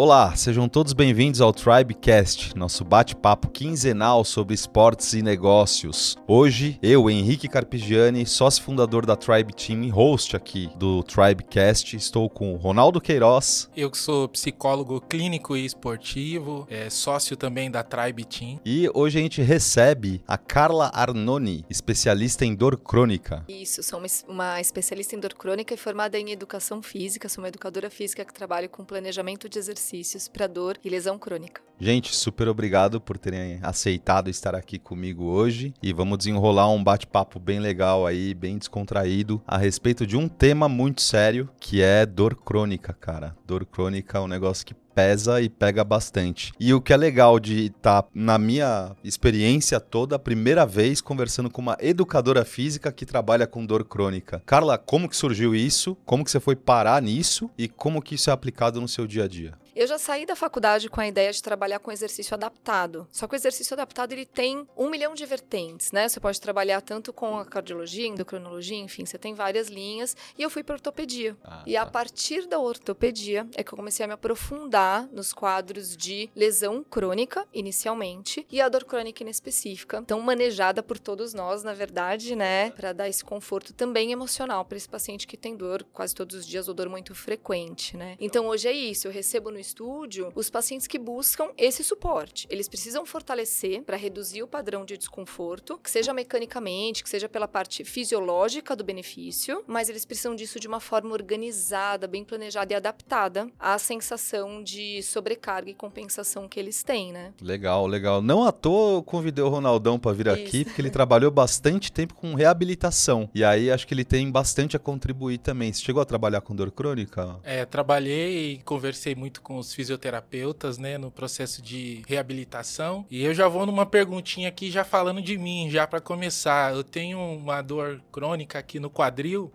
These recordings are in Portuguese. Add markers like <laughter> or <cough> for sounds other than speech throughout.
Olá, sejam todos bem-vindos ao Tribecast, nosso bate-papo quinzenal sobre esportes e negócios. Hoje, eu, Henrique Carpigiani, sócio fundador da Tribe Team e host aqui do Tribecast, estou com o Ronaldo Queiroz. Eu que sou psicólogo clínico e esportivo, é, sócio também da Tribe Team. E hoje a gente recebe a Carla Arnoni, especialista em dor crônica. Isso, sou uma especialista em dor crônica e formada em educação física, sou uma educadora física que trabalha com planejamento de exercício exercícios para dor e lesão crônica. Gente, super obrigado por terem aceitado estar aqui comigo hoje e vamos desenrolar um bate-papo bem legal aí, bem descontraído, a respeito de um tema muito sério, que é dor crônica, cara. Dor crônica é um negócio que pesa e pega bastante. E o que é legal de estar, tá, na minha experiência toda, a primeira vez conversando com uma educadora física que trabalha com dor crônica. Carla, como que surgiu isso? Como que você foi parar nisso? E como que isso é aplicado no seu dia a dia? Eu já saí da faculdade com a ideia de trabalhar com exercício adaptado. Só que o exercício adaptado ele tem um milhão de vertentes, né? Você pode trabalhar tanto com a cardiologia, endocrinologia, enfim, você tem várias linhas. E eu fui para ortopedia. Ah, e tá. a partir da ortopedia é que eu comecei a me aprofundar nos quadros de lesão crônica, inicialmente, e a dor crônica inespecífica, tão manejada por todos nós, na verdade, né? Para dar esse conforto também emocional para esse paciente que tem dor quase todos os dias ou dor muito frequente, né? Então hoje é isso, eu recebo no estúdio os pacientes que buscam esse suporte. Eles precisam fortalecer para reduzir o padrão de desconforto, que seja mecanicamente, que seja pela parte fisiológica do benefício, mas eles precisam disso de uma forma organizada, bem planejada e adaptada à sensação de sobrecarga e compensação que eles têm, né? Legal, legal. Não à toa eu convidei o Ronaldão para vir Isso. aqui, porque ele trabalhou bastante tempo com reabilitação. E aí acho que ele tem bastante a contribuir também. Você chegou a trabalhar com dor crônica? É, trabalhei e conversei muito com os fisioterapeutas, né, no processo de reabilitação. E eu já vou numa perguntinha aqui, já falando de mim, já para começar. Eu tenho uma dor crônica aqui no quadril.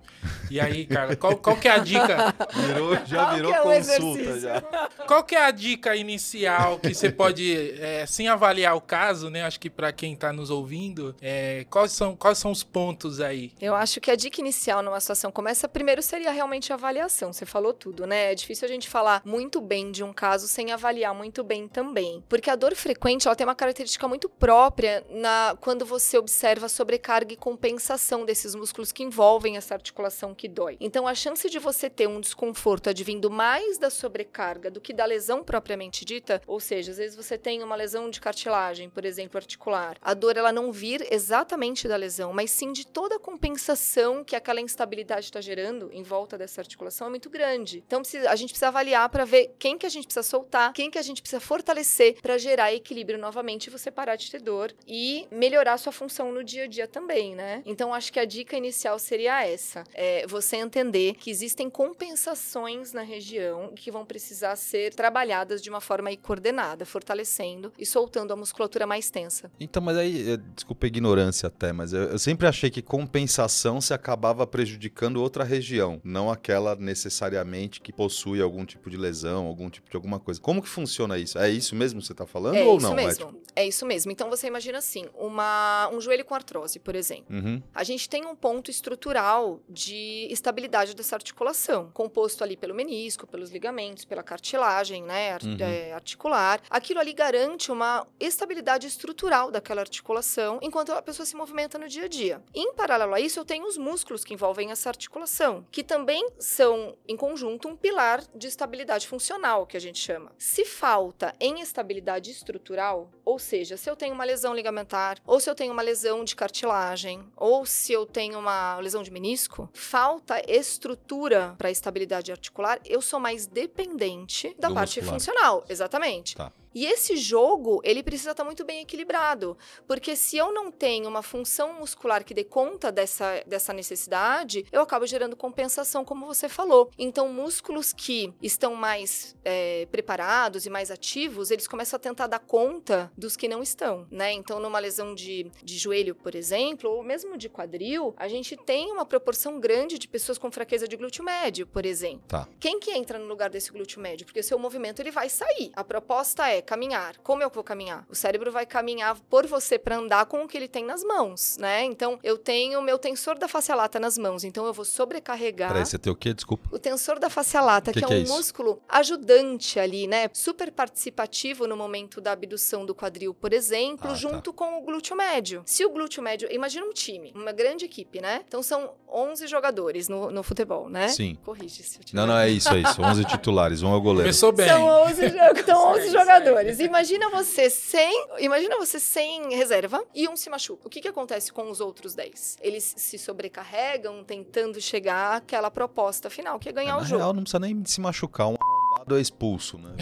E aí, cara, qual, qual que é a dica? Virou, já qual virou é consulta, já. Qual que é a dica inicial que você pode, é, sem avaliar o caso, né? Acho que para quem está nos ouvindo, é, quais, são, quais são os pontos aí? Eu acho que a dica inicial numa situação como essa, primeiro seria realmente a avaliação. Você falou tudo, né? É difícil a gente falar muito bem de um caso sem avaliar muito bem também. Porque a dor frequente ela tem uma característica muito própria na quando você observa sobrecarga e compensação desses músculos que envolvem essa articulação que dói. Então a chance de você ter um desconforto advindo mais da sobrecarga do que da lesão propriamente dita, ou seja, às vezes você tem uma lesão de cartilagem, por exemplo, articular. A dor ela não vir exatamente da lesão, mas sim de toda a compensação que aquela instabilidade está gerando em volta dessa articulação é muito grande. Então a gente precisa avaliar para ver quem que a gente precisa soltar, quem que a gente precisa fortalecer para gerar equilíbrio novamente e você parar de ter dor e melhorar sua função no dia a dia também, né? Então acho que a dica inicial seria essa: é você entender que existem compensações na região que vão precisar ser trabalhadas de uma forma coordenada, fortalecendo e soltando a musculatura mais tensa. Então, mas aí, desculpa a ignorância até, mas eu, eu sempre achei que compensação se acabava prejudicando outra região, não aquela necessariamente que possui algum tipo de lesão, algum tipo de alguma coisa. Como que funciona isso? É isso mesmo que você está falando é ou não? É isso mesmo. É, isso mesmo. Então você imagina assim, uma, um joelho com artrose, por exemplo. Uhum. A gente tem um ponto estrutural de estabilidade dessa articulação, composto ali pelo menisco, pelos ligamentos, pela cartilagem, né, uhum. é, articular. Aquilo ali garante uma estabilidade estrutural daquela articulação enquanto a pessoa se movimenta no dia a dia. Em paralelo a isso, eu tenho os músculos que envolvem essa articulação, que também são, em conjunto, um pilar de estabilidade funcional, que a gente chama. Se falta em estabilidade estrutural, ou seja, se eu tenho uma lesão ligamentar, ou se eu tenho uma lesão de cartilagem, ou se eu tenho uma lesão de menisco, falta estrutura para estabilidade articular, eu sou mais dependente da Do parte muscular. funcional. Exatamente. Tá. E esse jogo, ele precisa estar muito bem equilibrado, porque se eu não tenho uma função muscular que dê conta dessa, dessa necessidade, eu acabo gerando compensação, como você falou. Então, músculos que estão mais é, preparados e mais ativos, eles começam a tentar dar conta dos que não estão, né? Então, numa lesão de, de joelho, por exemplo, ou mesmo de quadril, a gente tem uma proporção grande de pessoas com fraqueza de glúteo médio, por exemplo. Tá. Quem que entra no lugar desse glúteo médio? Porque o seu movimento ele vai sair. A proposta é caminhar. Como eu vou caminhar? O cérebro vai caminhar por você para andar com o que ele tem nas mãos, né? Então, eu tenho meu tensor da face lata nas mãos, então eu vou sobrecarregar. Peraí, você tem o quê? Desculpa. O tensor da face lata, que, que, que, é, é um músculo ajudante ali, né? Super participativo no momento da abdução do quadril, por exemplo, ah, tá. junto tá. com o glúteo médio. Se o glúteo médio, imagina um time, uma grande equipe, né? Então são 11 jogadores no, no futebol, né? Sim. Corrige se eu Não, não, é isso, é isso. 11 <laughs> titulares, um é o goleiro. Começou bem. São 11, <laughs> são 11 jogadores. Imagina você sem, imagina você sem reserva e um se machuca. O que que acontece com os outros 10? Eles se sobrecarregam tentando chegar àquela proposta final, que é ganhar é, o jogo. Real, não precisa nem se machucar. Um arrombado é expulso, né? <laughs>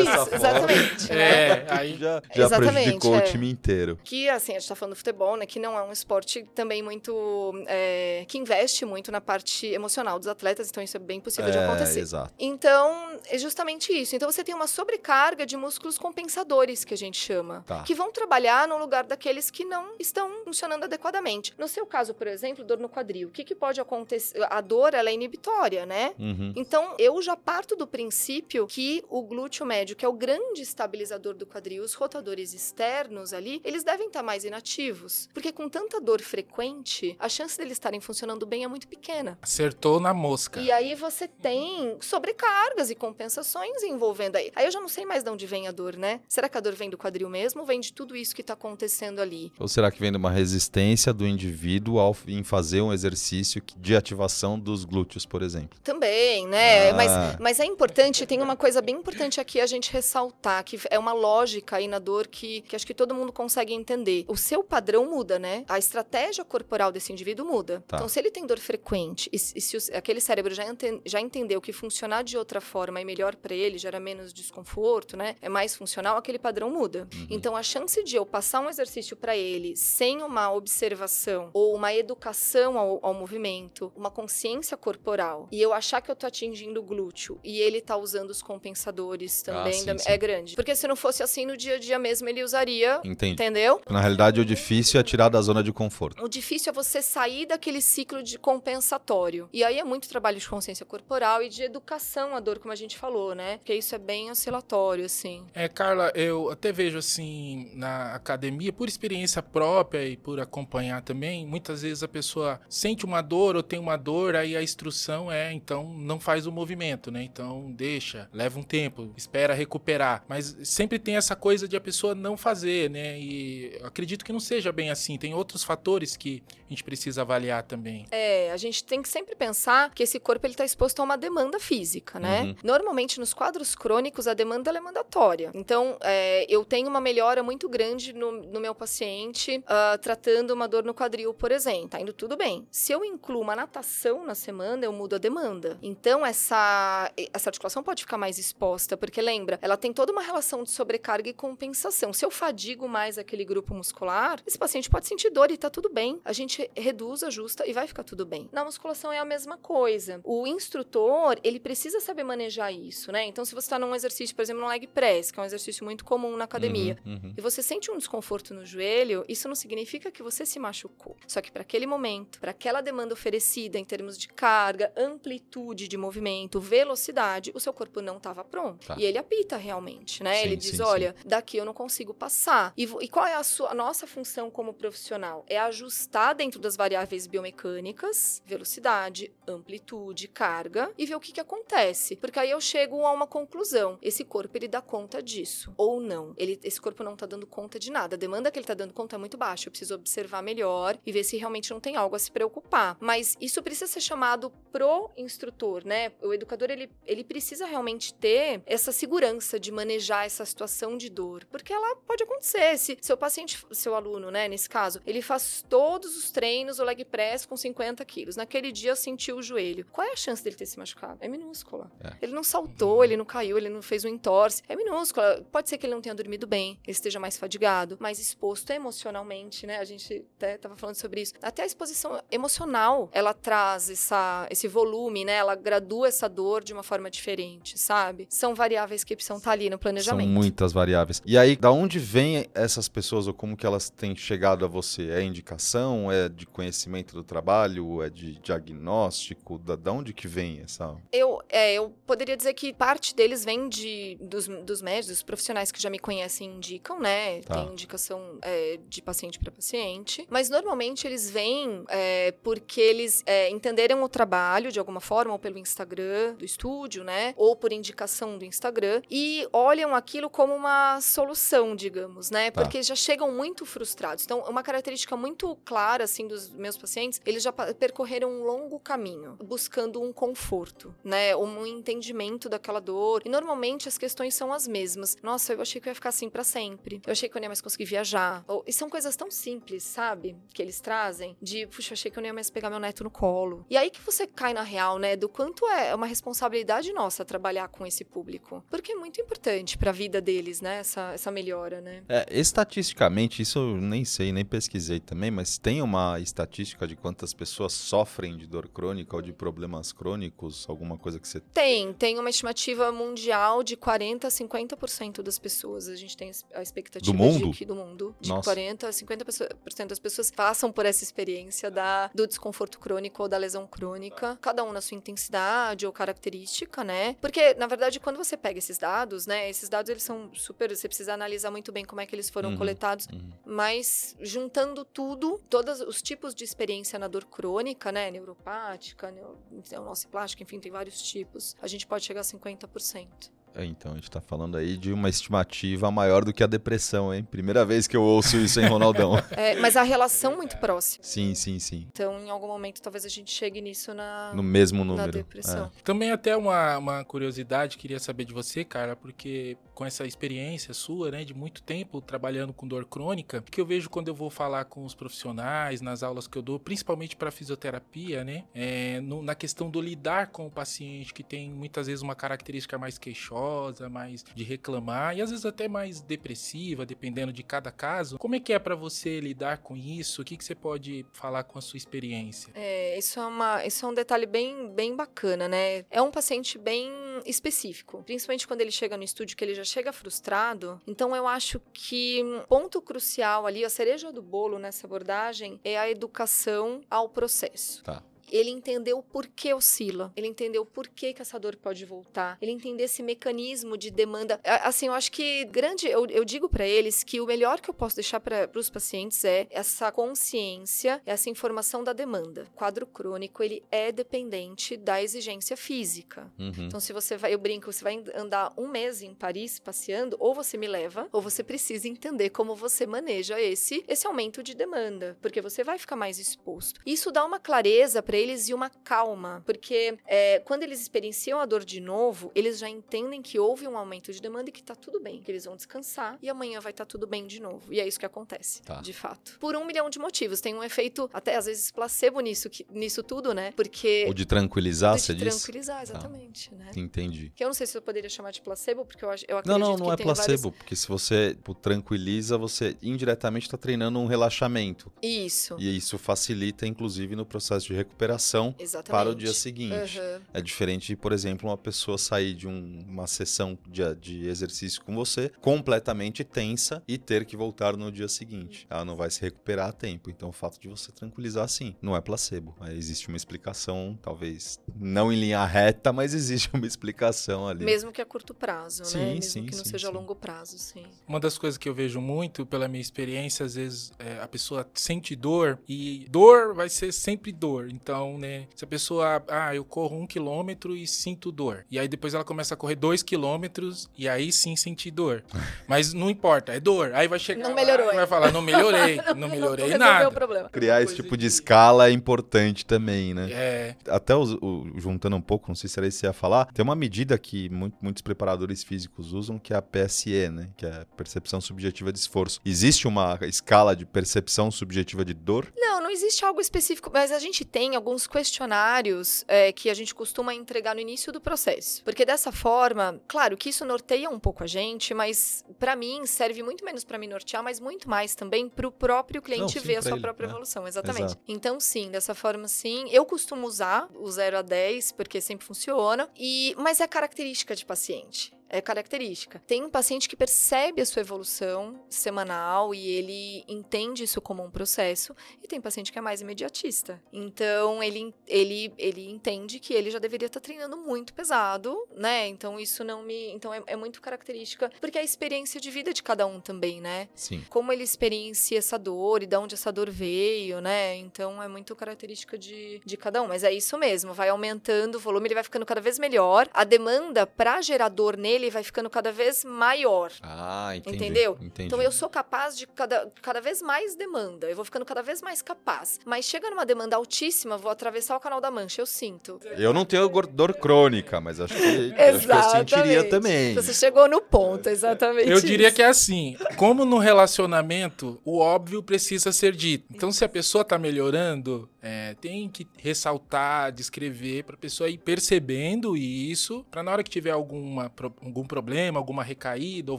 Isso, exatamente. É, aí já, já prejudicou é. o time inteiro. Que, assim, a gente tá falando do futebol, né? Que não é um esporte também muito... É, que investe muito na parte emocional dos atletas, então isso é bem possível é, de acontecer. Exato. Então, é justamente isso. Então, você tem uma sobrecarga de músculos compensadores, que a gente chama, tá. que vão trabalhar no lugar daqueles que não estão funcionando adequadamente. No seu caso, por exemplo, dor no quadril, o que, que pode acontecer? A dor, ela é inibitória, né? Uhum. Então, eu já parto do princípio que o glúteo médio, que é o grande estabilizador do quadril, os rotadores externos ali, eles devem estar mais inativos. Porque com tanta dor frequente, a chance deles estarem funcionando bem é muito pequena. Acertou na mosca. E aí você tem sobrecargas e compensações envolvendo aí. Aí eu já não sei mais de onde vem a dor, né? Será que a dor vem do quadril mesmo ou vem de tudo isso que está acontecendo ali? Ou será que vem de uma resistência do indivíduo ao, em fazer um exercício de ativação dos glúteos, por exemplo? Também, né? Ah. Mas, mas é importante, tem uma coisa bem importante aqui a gente ressaltar, que é uma lógica aí na dor que, que acho que todo mundo consegue entender. O seu padrão muda, né? A estratégia corporal desse indivíduo muda. Tá. Então, se ele tem dor frequente e, e se o, aquele cérebro já, ente, já entendeu que funcionar de outra forma é melhor para ele, gera menos desconforto, né? É mais funcional, aquele padrão muda. Uhum. Então, a chance de eu passar um exercício para ele sem uma observação ou uma educação ao, ao, movimento, uma consciência corporal, e eu achar que eu tô atingindo o glúteo e ele tá usando os compensadores também, sim, da, sim. é grande. Porque se não fosse assim no dia a dia mesmo, ele usaria. Entendi. Entendeu? Na realidade, o difícil é tirar da zona de conforto. O difícil é você sair daquele ciclo de compensatório. E aí é muito trabalho de consciência corporal e de educação à dor, como a gente falou, né? Porque isso é bem oscilatório, assim. É, Carla, eu até vejo assim na academia, por experiência própria e por acompanhar também, muitas vezes a pessoa sente uma dor ou tem uma dor, aí a instrução é, então não faz o movimento, né? Então deixa, leva um tempo, espera recuperar. Mas sempre tem essa coisa de a pessoa não fazer, né? E acredito que não seja bem assim. Tem outros fatores que a gente precisa avaliar também. É, a gente tem que sempre pensar que esse corpo ele está exposto a uma demanda física, né? Uhum. Normalmente nos quadros crônicos a demanda é mandatória. Então é, eu tenho uma melhora muito grande no, no meu paciente uh, tratando uma dor no quadril, por exemplo. Tá indo tudo bem. Se eu incluo uma natação na semana, eu mudo a demanda. Então essa essa articulação pode ficar mais exposta, porque lembra, ela tem toda uma relação de sobrecarga e compensação. Se eu fadigo mais aquele grupo muscular, esse paciente pode sentir dor e tá tudo bem. A gente reduz, ajusta e vai ficar tudo bem. Na musculação é a mesma coisa. O instrutor, ele precisa saber manejar isso, né? Então, se você está num exercício, por exemplo, no leg press, que é um exercício muito comum na academia, uhum, uhum. e você sente um desconforto no joelho, isso não significa que você se machucou. Só que para aquele momento, para aquela demanda oferecida em termos de carga, amplitude de movimento, velocidade, o seu corpo não estava pronto. Tá. E ele apita realmente, né? Sim, ele diz: sim, olha, daqui eu não consigo passar. E, e qual é a, sua, a nossa função como profissional? É ajustar dentro das variáveis biomecânicas, velocidade, amplitude, carga, e ver o que, que acontece. Porque aí eu chego a uma conclusão. Esse corpo, ele dá conta disso. Ou não. Ele, esse corpo não tá dando conta de nada. A demanda que ele tá dando conta é muito baixa. Eu preciso observar melhor e ver se realmente não tem algo a se preocupar. Mas isso precisa ser chamado pro instrutor, né? O educador, ele, ele precisa realmente ter essa segurança de manejar essa situação de dor. Porque ela pode acontecer. Se seu paciente, seu aluno, né, nesse caso, ele faz todos os treinos, o leg press com 50 quilos. Naquele dia sentiu o joelho. Qual é a chance dele ter se machucado? É minúscula. É. Ele não saltou, ele não caiu, ele não fez um entorse. É minúscula. Pode ser que ele não tenha dormido bem, ele esteja mais fadigado, mais exposto emocionalmente, né? A gente até tava falando sobre isso. Até a exposição emocional, ela traz essa, esse volume, né? Ela gradua essa dor de uma forma diferente diferente, sabe? São variáveis que precisam estar ali no planejamento. São muitas variáveis. E aí, da onde vêm essas pessoas ou como que elas têm chegado a você? É indicação? É de conhecimento do trabalho? É de diagnóstico? Da, da onde que vem essa? Eu, é, eu poderia dizer que parte deles vem de, dos, dos médicos, dos profissionais que já me conhecem indicam, né? Tá. Tem indicação é, de paciente para paciente. Mas normalmente eles vêm é, porque eles é, entenderam o trabalho de alguma forma, ou pelo Instagram do estúdio, né? Ou por indicação do Instagram, e olham aquilo como uma solução, digamos, né? Tá. Porque já chegam muito frustrados. Então, uma característica muito clara, assim, dos meus pacientes, eles já percorreram um longo caminho, buscando um conforto, né? Um entendimento daquela dor. E normalmente as questões são as mesmas. Nossa, eu achei que eu ia ficar assim para sempre. Eu achei que eu não ia mais conseguir viajar. Ou, e são coisas tão simples, sabe? Que eles trazem. De, puxa, eu achei que eu não ia mais pegar meu neto no colo. E aí que você cai na real, né? Do quanto é uma responsabilidade nossa trabalhar com esse público. Porque é muito importante para a vida deles, né? Essa, essa melhora, né? É, estatisticamente, isso eu nem sei, nem pesquisei também, mas tem uma estatística de quantas pessoas sofrem de dor crônica ou de problemas crônicos? Alguma coisa que você. Tem, tem uma estimativa mundial de 40% a 50% das pessoas. A gente tem a expectativa do mundo? de que do mundo, de Nossa. 40% a 50% das pessoas passam por essa experiência da, do desconforto crônico ou da lesão crônica, cada um na sua intensidade ou característica, né? Porque, na verdade, quando você pega esses dados, né? Esses dados, eles são super... Você precisa analisar muito bem como é que eles foram uhum, coletados. Uhum. Mas, juntando tudo, todos os tipos de experiência na dor crônica, né? Neuropática, neurociplástica, enfim, tem vários tipos. A gente pode chegar a 50%. É, então, a gente tá falando aí de uma estimativa maior do que a depressão, hein? Primeira vez que eu ouço isso em Ronaldão. <laughs> é, mas a relação muito próxima. Sim, sim, sim. Então, em algum momento, talvez a gente chegue nisso na... No mesmo número. Na depressão. É. Também até uma, uma curiosidade, queria saber de você, cara, porque com essa experiência sua, né, de muito tempo trabalhando com dor crônica, que eu vejo quando eu vou falar com os profissionais, nas aulas que eu dou, principalmente para fisioterapia, né, é, no, na questão do lidar com o paciente que tem muitas vezes uma característica mais queixosa, mais de reclamar e às vezes até mais depressiva, dependendo de cada caso. Como é que é para você lidar com isso? O que, que você pode falar com a sua experiência? É, isso é, uma, isso é um detalhe bem, bem bacana, né? É um paciente bem específico, principalmente quando ele chega no estúdio que ele já chega frustrado. Então eu acho que ponto crucial ali, a cereja do bolo nessa abordagem é a educação ao processo. Tá ele entendeu por que oscila, ele entendeu por que, que essa dor pode voltar, ele entender esse mecanismo de demanda. Assim, eu acho que grande, eu, eu digo para eles que o melhor que eu posso deixar para os pacientes é essa consciência, essa informação da demanda. O quadro crônico, ele é dependente da exigência física. Uhum. Então, se você vai, eu brinco, você vai andar um mês em Paris passeando, ou você me leva, ou você precisa entender como você maneja esse, esse aumento de demanda, porque você vai ficar mais exposto. Isso dá uma clareza para eles e uma calma, porque é, quando eles experienciam a dor de novo, eles já entendem que houve um aumento de demanda e que tá tudo bem, que eles vão descansar e amanhã vai estar tá tudo bem de novo. E é isso que acontece, tá. de fato. Por um milhão de motivos. Tem um efeito, até às vezes, placebo nisso, que, nisso tudo, né? Porque. O de tranquilizar, você disse? tranquilizar, tá. exatamente, tá. né? Entendi. Que eu não sei se eu poderia chamar de placebo, porque eu, eu acredito não, não, não é placebo, várias... porque se você tipo, tranquiliza, você indiretamente está treinando um relaxamento. Isso. E isso facilita, inclusive, no processo de recuperação recuperação Exatamente. para o dia seguinte. Uhum. É diferente de, por exemplo, uma pessoa sair de um, uma sessão de, de exercício com você completamente tensa e ter que voltar no dia seguinte. Ela não vai se recuperar a tempo. Então, o fato de você tranquilizar, sim, não é placebo. Existe uma explicação, talvez não em linha reta, mas existe uma explicação ali. Mesmo que a curto prazo, sim, né? Mesmo sim, que não sim, seja a longo prazo, sim. Uma das coisas que eu vejo muito, pela minha experiência, às vezes é, a pessoa sente dor e dor vai ser sempre dor. Então, então, né? Se a pessoa, ah, eu corro um quilômetro e sinto dor. E aí depois ela começa a correr dois quilômetros e aí sim sentir dor. <laughs> Mas não importa, é dor. Aí vai chegar. Não melhorou. vai falar, não melhorei, <laughs> não melhorei não nada. O problema. Criar esse tipo de escala é importante também, né? É. Até o, o, juntando um pouco, não sei se era isso que você ia falar, tem uma medida que muito, muitos preparadores físicos usam que é a PSE, né? Que é a percepção subjetiva de esforço. Existe uma escala de percepção subjetiva de dor? Não, não existe algo específico, mas a gente tem alguns questionários é, que a gente costuma entregar no início do processo. Porque dessa forma, claro que isso norteia um pouco a gente, mas para mim serve muito menos para me nortear, mas muito mais também para o próprio cliente Não, ver a sua ele, própria né? evolução. Exatamente. Exato. Então, sim, dessa forma, sim. Eu costumo usar o 0 a 10, porque sempre funciona. E, mas é característica de paciente é característica. Tem um paciente que percebe a sua evolução semanal e ele entende isso como um processo, e tem paciente que é mais imediatista. Então, ele, ele, ele entende que ele já deveria estar treinando muito pesado, né? Então, isso não me. Então, é, é muito característica, porque é a experiência de vida de cada um também, né? Sim. Como ele experiencia essa dor e de onde essa dor veio, né? Então, é muito característica de, de cada um. Mas é isso mesmo, vai aumentando o volume, ele vai ficando cada vez melhor. A demanda para gerar dor nele ele vai ficando cada vez maior. Ah, entendi. Entendeu? Entendi. Então eu sou capaz de cada, cada vez mais demanda. Eu vou ficando cada vez mais capaz. Mas chega numa demanda altíssima, vou atravessar o canal da Mancha, eu sinto. Eu não tenho dor crônica, mas acho que, acho que eu sentiria também. Você chegou no ponto, exatamente. Eu diria que é assim: como no relacionamento, o óbvio precisa ser dito. Então, se a pessoa tá melhorando, é, tem que ressaltar, descrever para a pessoa ir percebendo isso, para na hora que tiver alguma, algum problema, alguma recaída ou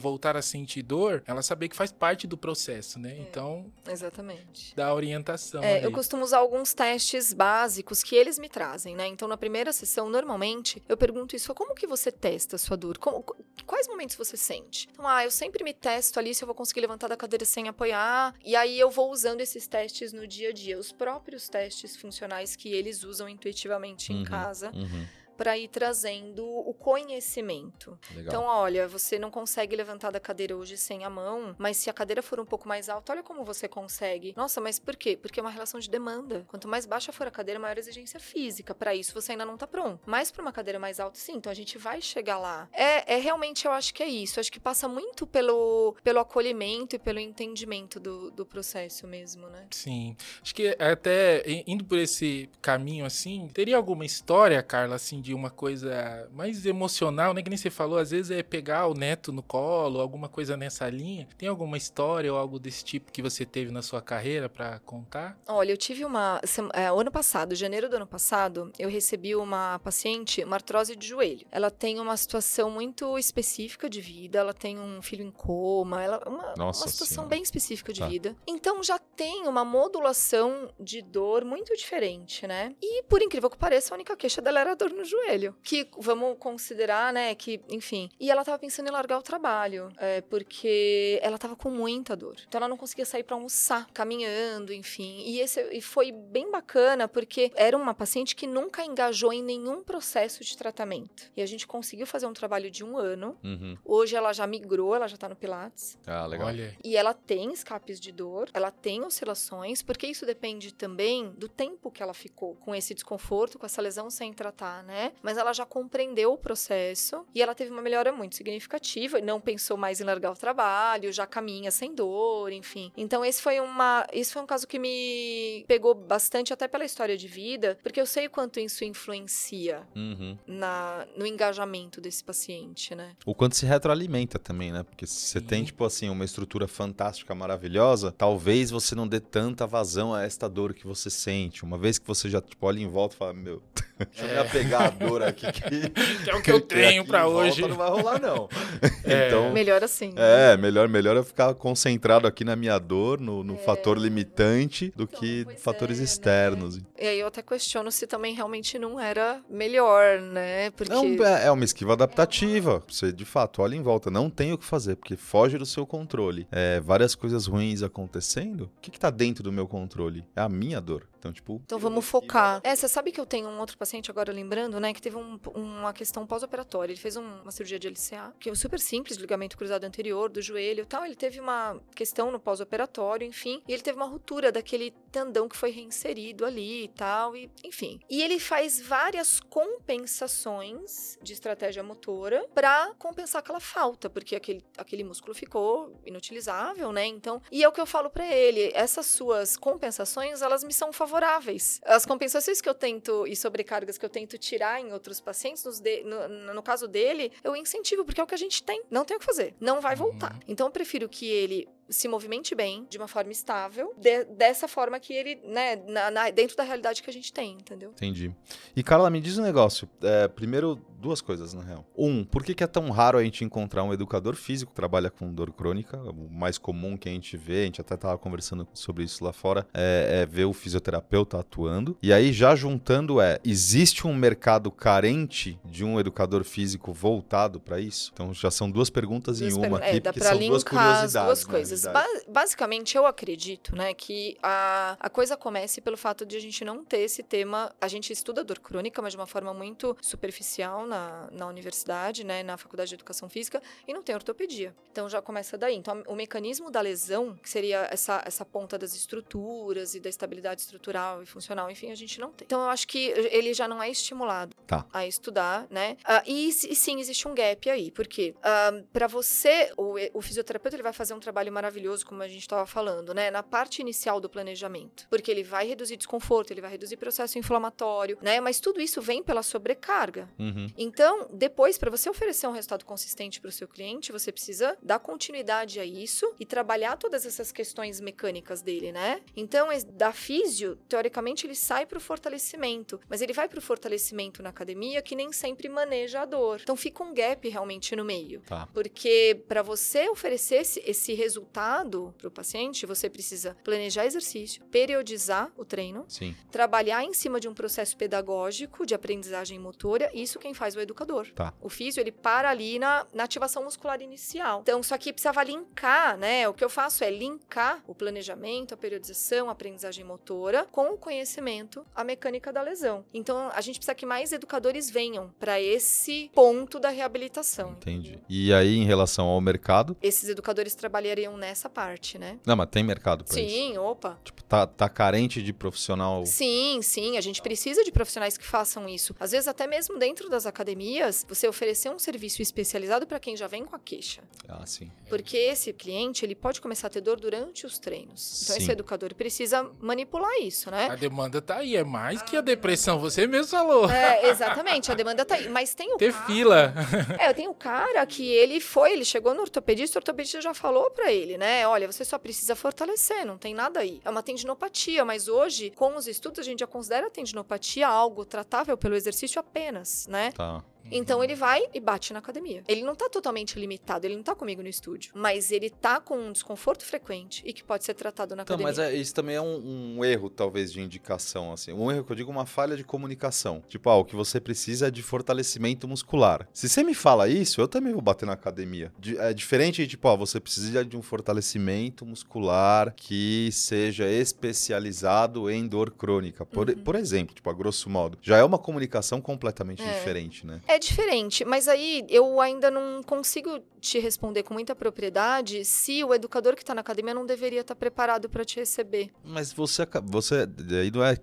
voltar a sentir dor, ela saber que faz parte do processo, né? É, então, exatamente. Da orientação. É, eu costumo usar alguns testes básicos que eles me trazem, né? Então, na primeira sessão, normalmente, eu pergunto isso: como que você testa a sua dor? Como, quais momentos você sente? Então, ah, eu sempre me testo ali se eu vou conseguir levantar da cadeira sem apoiar, e aí eu vou usando esses testes no dia a dia. Os próprios testes testes funcionais que eles usam intuitivamente uhum, em casa. Uhum para ir trazendo o conhecimento. Legal. Então, olha, você não consegue levantar da cadeira hoje sem a mão, mas se a cadeira for um pouco mais alta, olha como você consegue. Nossa, mas por quê? Porque é uma relação de demanda. Quanto mais baixa for a cadeira, maior exigência física. Para isso, você ainda não está pronto. Mas para uma cadeira mais alta, sim. Então, a gente vai chegar lá. É, é realmente, eu acho que é isso. Eu acho que passa muito pelo, pelo acolhimento e pelo entendimento do, do processo mesmo, né? Sim. Acho que até indo por esse caminho assim, teria alguma história, Carla, assim, de uma coisa mais emocional, né? Que nem você falou, às vezes é pegar o neto no colo, alguma coisa nessa linha. Tem alguma história ou algo desse tipo que você teve na sua carreira para contar? Olha, eu tive uma. É, ano passado, janeiro do ano passado, eu recebi uma paciente, uma artrose de joelho. Ela tem uma situação muito específica de vida, ela tem um filho em coma, ela uma, Nossa uma situação senhora. bem específica de tá. vida. Então já tem uma modulação de dor muito diferente, né? E por incrível que pareça, a única queixa dela era a dor no joelho joelho. Que vamos considerar, né, que, enfim. E ela tava pensando em largar o trabalho, é, porque ela tava com muita dor. Então ela não conseguia sair para almoçar, caminhando, enfim. E esse e foi bem bacana, porque era uma paciente que nunca engajou em nenhum processo de tratamento. E a gente conseguiu fazer um trabalho de um ano. Uhum. Hoje ela já migrou, ela já tá no Pilates. Ah, legal. Olha. E ela tem escapes de dor, ela tem oscilações, porque isso depende também do tempo que ela ficou com esse desconforto, com essa lesão sem tratar, né? Mas ela já compreendeu o processo e ela teve uma melhora muito significativa, não pensou mais em largar o trabalho, já caminha sem dor, enfim. Então esse foi uma, esse foi um caso que me pegou bastante até pela história de vida, porque eu sei o quanto isso influencia uhum. na, no engajamento desse paciente, né? O quanto se retroalimenta também, né? Porque se você tem, tipo assim, uma estrutura fantástica, maravilhosa, talvez você não dê tanta vazão a esta dor que você sente. Uma vez que você já, tipo, olha em volta e fala, meu, deixa eu é. me apegar dor aqui. Que, que é o que eu tenho para hoje. Não vai rolar, não. <laughs> É. Então, melhor assim. Né? É, melhor, melhor eu ficar concentrado aqui na minha dor, no, no é. fator limitante, do então, que fatores é, externos. Né? E aí eu até questiono se também realmente não era melhor, né? Porque... Não, é, é uma esquiva adaptativa. Você, de fato, olha em volta. Não tem o que fazer, porque foge do seu controle. É, várias coisas ruins acontecendo. O que, que tá dentro do meu controle? É a minha dor. Então, tipo. Então vamos focar. É, você sabe que eu tenho um outro paciente agora lembrando, né? Que teve um, uma questão pós-operatória. Ele fez um, uma cirurgia de LCA, que é super simples, ligamento cruzado anterior do joelho e tal. Ele teve uma questão no pós-operatório, enfim. E ele teve uma ruptura daquele tendão que foi reinserido ali e tal. E, enfim. E ele faz várias compensações de estratégia motora para compensar aquela falta, porque aquele, aquele músculo ficou inutilizável, né? Então. E é o que eu falo para ele. Essas suas compensações, elas me são favoráveis favoráveis. As compensações que eu tento e sobrecargas que eu tento tirar em outros pacientes, de, no, no, caso dele, eu incentivo, porque é o que a gente tem. Não tem o que fazer. Não vai voltar. Uhum. Então eu prefiro que ele se movimente bem, de uma forma estável, de, dessa forma que ele, né, na, na, dentro da realidade que a gente tem, entendeu? Entendi. E Carla, me diz um negócio. É, primeiro, duas coisas, na real. Um, por que, que, é tão raro a gente encontrar um educador físico que trabalha com dor crônica? O mais comum que a gente vê, a gente até estava conversando sobre isso lá fora, é, é, ver o fisioterapeuta atuando. E aí, já juntando, é: existe um mercado carente de um educador físico voltado para isso? Então, já são duas perguntas duas em uma aqui, é, dá porque são duas curiosidades. As duas coisas. Ba basicamente, eu acredito, né, que a, a coisa comece pelo fato de a gente não ter esse tema. A gente estuda dor crônica, mas de uma forma muito superficial na, na universidade, né, na faculdade de educação física, e não tem ortopedia. Então já começa daí. Então, o mecanismo da lesão, que seria essa, essa ponta das estruturas e da estabilidade estrutural e funcional, enfim, a gente não tem. Então, eu acho que ele já não é estimulado tá. a estudar, né? Uh, e, e, sim, existe um gap aí, porque uh, ah, para você, o, o fisioterapeuta ele vai fazer um trabalho maravilhoso, como a gente estava falando, né? Na parte inicial do planejamento, porque ele vai reduzir desconforto, ele vai reduzir processo inflamatório, né? Mas tudo isso vem pela sobrecarga. Uhum. Então, depois, para você oferecer um resultado consistente para o seu cliente, você precisa dar continuidade a isso e trabalhar todas essas questões mecânicas dele, né? Então, da físio, teoricamente, ele sai para o fortalecimento, mas ele vai para o fortalecimento na academia que nem sempre maneja a dor. Então, fica um gap realmente no meio. Tá. Porque para você oferecer esse, esse resultado para o paciente, você precisa planejar exercício, periodizar o treino, Sim. trabalhar em cima de um processo pedagógico de aprendizagem motora. Isso quem faz é o educador. Tá. O físio, ele para ali na, na ativação muscular inicial. Então, só que precisava linkar, né? O que eu faço é linkar o planejamento, a periodização, a aprendizagem motora com o conhecimento, a mecânica da lesão. Então, a gente precisa que mais educadores venham para esse ponto da reabilitação. Entendi. E aí, em relação ao mercado? Esses educadores trabalhariam nessa parte, né? Não, mas tem mercado para isso? Sim, opa. Tipo, tá, tá carente de profissional? Sim, sim. A gente precisa de profissionais que façam isso. Às vezes, até mesmo dentro das academias, você oferecer um serviço especializado para quem já vem com a queixa. Ah, sim. Porque esse cliente, ele pode começar a ter dor durante os treinos. Então, sim. esse educador precisa manipular isso, né? A demanda tá aí. É mais que a depressão. Você mesmo falou. É, exatamente. A demanda tá aí. Mas tem o Ter cara... fila. <laughs> É, eu tenho o cara que ele foi, ele chegou no ortopedista, o ortopedista já falou para ele, né? Olha, você só precisa fortalecer, não tem nada aí. É uma tendinopatia, mas hoje, com os estudos, a gente já considera a tendinopatia algo tratável pelo exercício apenas, né? Tá. Então ele vai e bate na academia. Ele não tá totalmente limitado, ele não tá comigo no estúdio. Mas ele tá com um desconforto frequente e que pode ser tratado na então, academia. Mas é, isso também é um, um, erro, talvez, de indicação, assim. Um erro que eu digo, uma falha de comunicação. Tipo, ah, o que você precisa é de fortalecimento muscular. Se você me fala isso, eu também vou bater na academia. É diferente de, tipo, ah, você precisa de um fortalecimento muscular que seja especializado em dor crônica. Por, uhum. por exemplo, tipo, a grosso modo. Já é uma comunicação completamente é. diferente, né? É diferente, mas aí eu ainda não consigo te responder com muita propriedade se o educador que está na academia não deveria estar tá preparado para te receber. Mas você, você aí não é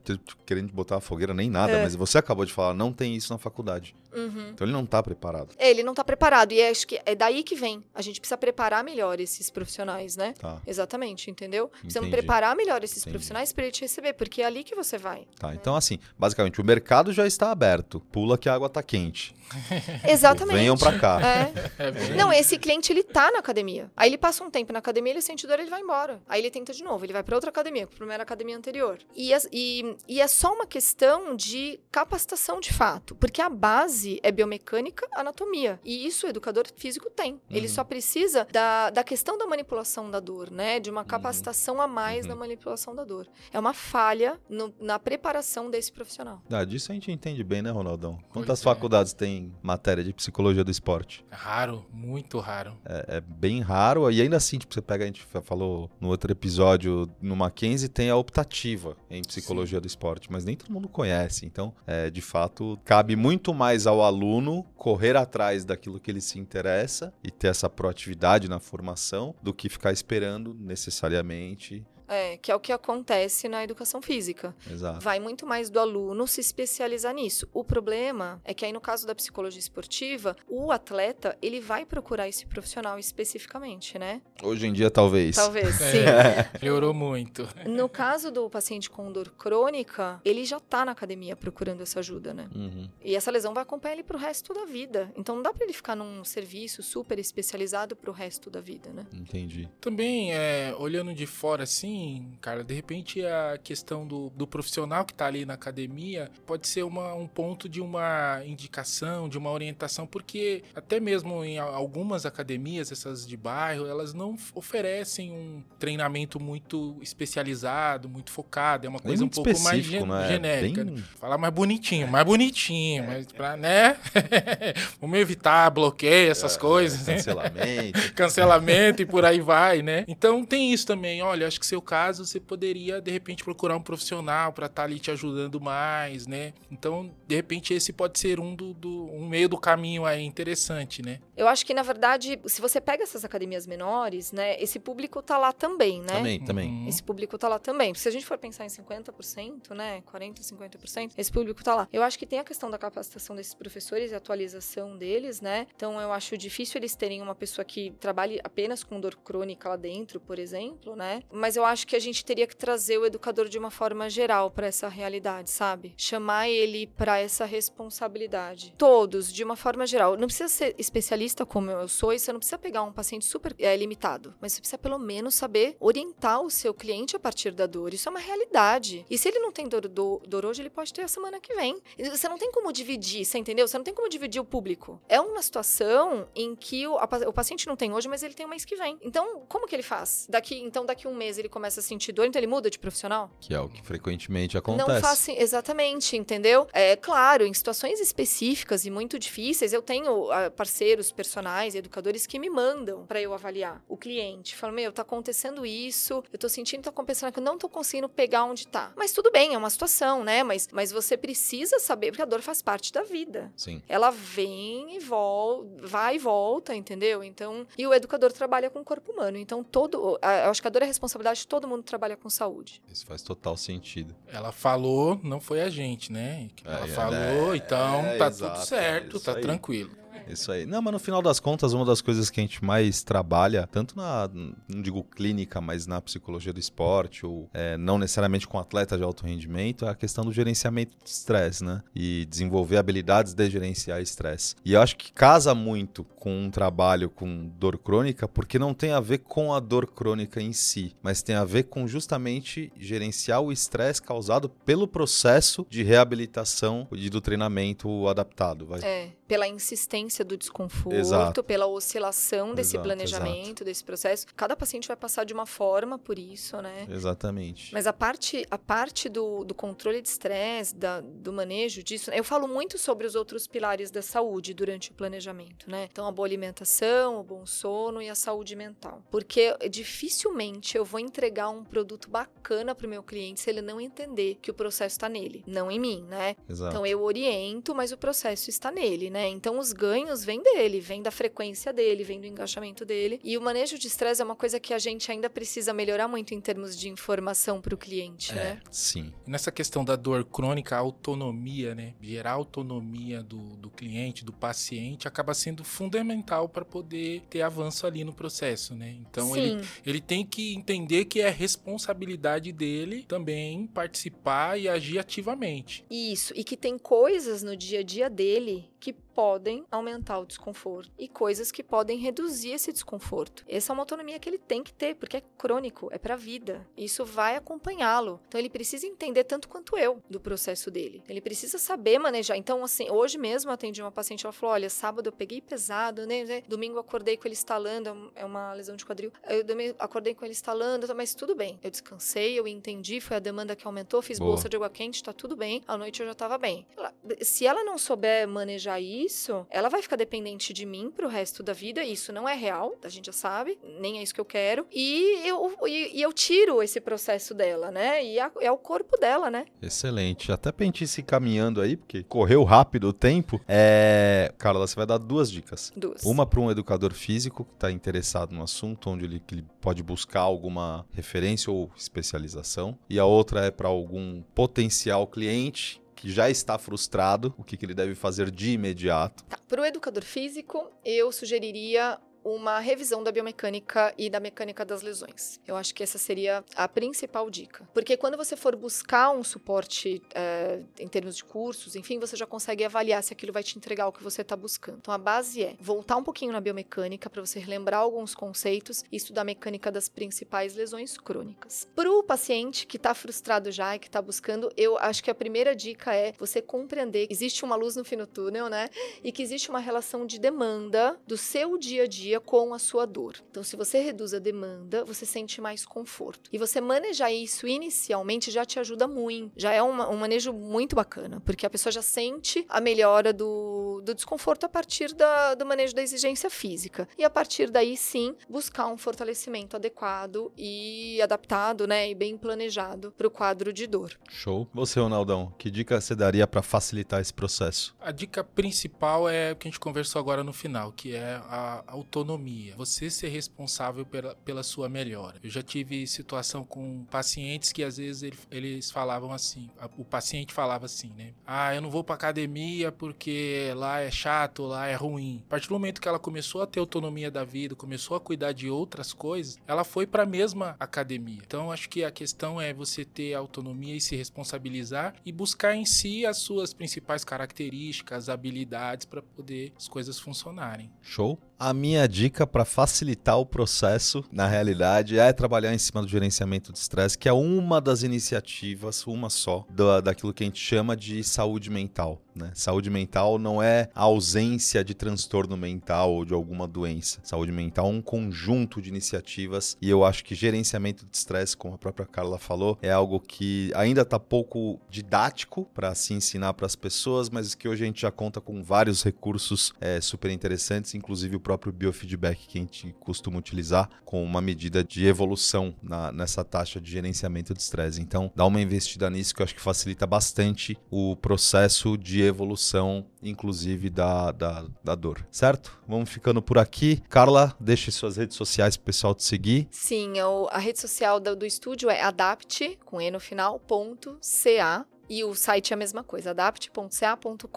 querendo botar a fogueira nem nada, é. mas você acabou de falar, não tem isso na faculdade. Uhum. Então ele não está preparado. É, ele não está preparado e acho que é daí que vem. A gente precisa preparar melhor esses profissionais, né? Tá. Exatamente, entendeu? Precisamos preparar melhor esses Entendi. profissionais para ele te receber, porque é ali que você vai. Tá, né? então assim, basicamente o mercado já está aberto. Pula que a água está quente. <laughs> Exatamente. Venham para cá. É. É não, esse cliente ele tá na academia. Aí ele passa um tempo na academia, ele sente dor, ele vai embora. Aí ele tenta de novo, ele vai para outra academia, para primeira academia anterior. E, e, e é só uma questão de capacitação de fato, porque a base é biomecânica, anatomia. E isso o educador físico tem. Uhum. Ele só precisa da, da questão da manipulação da dor, né? De uma uhum. capacitação a mais uhum. na manipulação da dor. É uma falha no, na preparação desse profissional. Ah, disso a gente entende bem, né, Ronaldão? Quantas pois faculdades é. tem matéria de psicologia do esporte? Raro, muito raro. É, é, bem raro. E ainda assim, tipo, você pega, a gente falou no outro episódio, no Mackenzie tem a optativa em psicologia Sim. do esporte, mas nem todo mundo conhece. Então, é, de fato, cabe muito mais ao aluno correr atrás daquilo que ele se interessa e ter essa proatividade na formação do que ficar esperando necessariamente É, que é o que acontece na educação física. Exato. Vai muito mais do aluno se especializar nisso. O problema é que aí no caso da psicologia esportiva, o atleta, ele vai procurar esse profissional especificamente, né? Hoje em dia, talvez. Talvez, <laughs> É. sim. Melhorou muito. No caso do paciente com dor crônica, ele já tá na academia procurando essa ajuda, né? Uhum. E essa lesão vai acompanhar ele pro resto da vida. Então não dá pra ele ficar num serviço super especializado pro resto da vida, né? Entendi. Também, é, olhando de fora assim, cara, de repente a questão do, do profissional que tá ali na academia pode ser uma, um ponto de uma indicação, de uma orientação, porque até mesmo em algumas academias, essas de bairro, elas não oferecem um treinamento muito especializado, muito focado, é uma coisa um muito pouco mais gen- né? genérica. Bem- Falar mais bonitinho, mais bonitinho, mas pra, né? <laughs> Vamos evitar bloqueio, essas coisas, né? Cancelamento. <laughs> cancelamento e por aí vai, né? Então tem isso também. Olha, acho que seu caso você poderia de repente procurar um profissional para estar ali te ajudando mais, né? Então de repente esse pode ser um do, do- um meio do caminho aí interessante, né? Eu acho que, na verdade, se você pega essas academias menores, né, esse público tá lá também, né? Também, também. Uhum. Esse público tá lá também. Se a gente for pensar em 50%, né, 40, 50%, esse público tá lá. Eu acho que tem a questão da capacitação desses professores e atualização deles, né? Então eu acho difícil eles terem uma pessoa que trabalhe apenas com dor crônica lá dentro, por exemplo, né? Mas eu acho que a gente teria que trazer o educador de uma forma geral para essa realidade, sabe? Chamar ele para essa responsabilidade. Todos, de uma forma geral. Não precisa ser especialista como eu sou, e você não precisa pegar um paciente super é, limitado, mas você precisa pelo menos saber orientar o seu cliente a partir da dor. Isso é uma realidade. E se ele não tem dor, do- dor hoje, ele pode ter a semana que vem. Você não tem como dividir, você entendeu? Você não tem como dividir o público. É uma situação em que o, a o paciente não tem hoje, mas ele tem o mês que vem. Então, como que ele faz? Daqui, então, daqui um mês ele começa a sentir dor, então ele muda de profissional? Que é o que frequentemente acontece. Não faça exatamente, entendeu? É claro, em situações específicas e muito difíceis, eu tenho ah, parceiros personais, educadores que me mandam pra eu avaliar o cliente. Falam, meu, tá acontecendo isso, eu tô sentindo tá compensando que eu não tô conseguindo pegar onde tá. Mas tudo bem, é uma situação, né? Mas, mas você precisa saber, porque a dor faz parte da vida. Sim. Ela vem e volta, vai e volta, entendeu? Então, e o educador trabalha com o corpo humano. Então, todo, a- eu acho que a dor é responsabilidade de todo mundo trabalha com saúde. Isso faz total sentido. Ela falou, não foi a gente, né? Ela É, falou, é, então é, tá exato, tudo certo, isso tá aí. tranquilo. Isso aí. Não, mas no final das contas, uma das coisas que a gente mais trabalha, tanto na, não digo clínica, mas na psicologia do esporte, ou é, não necessariamente com atleta de alto rendimento, é a questão do gerenciamento de estresse, né? E desenvolver habilidades de gerenciar estresse. E eu acho que casa muito com um trabalho com dor crônica, porque não tem a ver com a dor crônica em si, mas tem a ver com justamente gerenciar o estresse causado pelo processo de reabilitação e do treinamento adaptado. Vai. É, pela insistência do desconforto, Exato. pela oscilação desse Exato, planejamento, desse processo. Cada paciente vai passar de uma forma por isso, né? Exatamente. Mas a parte, a parte do, do controle de estresse, do manejo disso, eu falo muito sobre os outros pilares da saúde durante o planejamento, né? Então, a boa alimentação, o bom sono e a saúde mental. Porque dificilmente eu vou entregar um produto bacana para o meu cliente se ele não entender que o processo está nele, não em mim, né? Exato. Então eu oriento, mas o processo está nele, né? Então os ganhos vêm dele, vêm da frequência dele, vêm do engajamento dele. E o manejo de estresse é uma coisa que a gente ainda precisa melhorar muito em termos de informação para o cliente, né? Sim. Nessa questão da dor crônica, a autonomia, né? Gerar autonomia do, do cliente, do paciente, acaba sendo fundamental para poder ter avanço ali no processo, né? Então ele, ele tem que entender que é responsabilidade dele também participar e agir ativamente. isso. E que tem coisas no dia a dia dele que podem aumentar o desconforto e coisas que podem reduzir esse desconforto. Essa é uma autonomia que ele tem que ter, porque é crônico, é pra vida. Isso vai acompanhá-lo. Então ele precisa entender tanto quanto eu do processo dele. Ele precisa saber manejar. Então assim, hoje mesmo eu atendi uma paciente, ela falou: "Olha, sábado eu peguei pesado, né? Domingo eu acordei com ele estalando, é um- é uma lesão de quadril. Eu acordei com ele estalando, mas tudo bem. Eu descansei, eu entendi, foi a demanda que aumentou, fiz Boa. bolsa de água quente, tá tudo bem. À noite eu já tava bem. Ela- se ela não souber manejar isso, ela vai ficar dependente de mim pro resto da vida. Isso não é real, a gente já sabe, nem é isso que eu quero. E eu, e, e eu tiro esse processo dela, né? E a, é o corpo dela, né? Excelente. Até pra gente ir se caminhando aí, porque correu rápido o tempo. É. Carla, você vai dar duas dicas. Duas. Uma para um educador físico que está interessado no assunto, onde ele, ele pode buscar alguma referência ou especialização. E a outra é para algum potencial cliente que já está frustrado, o que, que ele deve fazer de imediato. Tá. Para o educador físico, eu sugeriria uma revisão da biomecânica e da mecânica das lesões. Eu acho que essa seria a principal dica. Porque quando você for buscar um suporte é, em termos de cursos, enfim, você já consegue avaliar se aquilo vai te entregar o que você está buscando. Então a base é voltar um pouquinho na biomecânica para você relembrar alguns conceitos e estudar a mecânica das principais lesões crônicas. Para o paciente que está frustrado já e que está buscando, eu acho que a primeira dica é você compreender que existe uma luz no fim do túnel, né? E que existe uma relação de demanda do seu dia a dia dia com a sua dor. Então, se você reduz a demanda, você sente mais conforto. E você manejar isso inicialmente já te ajuda muito. Já é uma, um manejo muito bacana, porque a pessoa já sente a melhora do, do desconforto a partir da, do manejo da exigência física. E a partir daí, sim, buscar um fortalecimento adequado e adaptado, né, e bem planejado para o quadro de dor. Show. Você, Ronaldão, que dica você daria para facilitar esse processo? A dica principal é o que a gente conversou agora no final, que é a autonomia autonomia, você ser responsável pela, pela sua melhora. Eu já tive situação com pacientes que às vezes ele, eles falavam assim, o paciente falava assim, né? Ah, eu não vou para academia porque lá é chato, lá é ruim. A partir do momento que ela começou a ter autonomia da vida, começou a cuidar de outras coisas, ela foi para a mesma academia. Então acho que a questão é você ter autonomia e se responsabilizar e buscar em si as suas principais características, habilidades para poder as coisas funcionarem. Show. A minha dica para facilitar o processo, na realidade, é trabalhar em cima do gerenciamento de estresse, que é uma das iniciativas, uma só, da, daquilo que a gente chama de saúde mental. Né? Saúde mental não é a ausência de transtorno mental ou de alguma doença. Saúde mental é um conjunto de iniciativas e eu acho que gerenciamento de estresse, como a própria Carla falou, é algo que ainda está pouco didático para se ensinar para as pessoas, mas que hoje a gente já conta com vários recursos é, super interessantes, inclusive o próprio biofeedback que a gente costuma utilizar com uma medida de evolução na, nessa taxa de gerenciamento de estresse. Então, dá uma investida nisso que eu acho que facilita bastante o processo de evolução, inclusive da, da, da dor, certo? Vamos ficando por aqui. Carla, deixe suas redes sociais para o pessoal te seguir. Sim, eu, a rede social do, do estúdio é adapt, com E no final, ponto, CA. E o site é a mesma coisa, adapt.ca.com.br.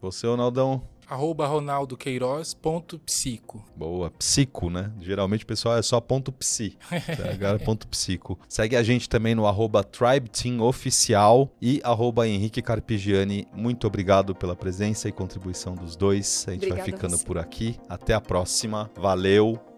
Você, Ronaldão? Arroba ronaldoqueiroz.psico. Boa, psico, né? Geralmente o pessoal é só ponto psi. <laughs> Agora ponto psico. Segue a gente também no arroba tribeteamoficial e arroba Henrique Carpigiani. Muito obrigado pela presença e contribuição dos dois. A gente Obrigada vai ficando por aqui. Até a próxima. Valeu.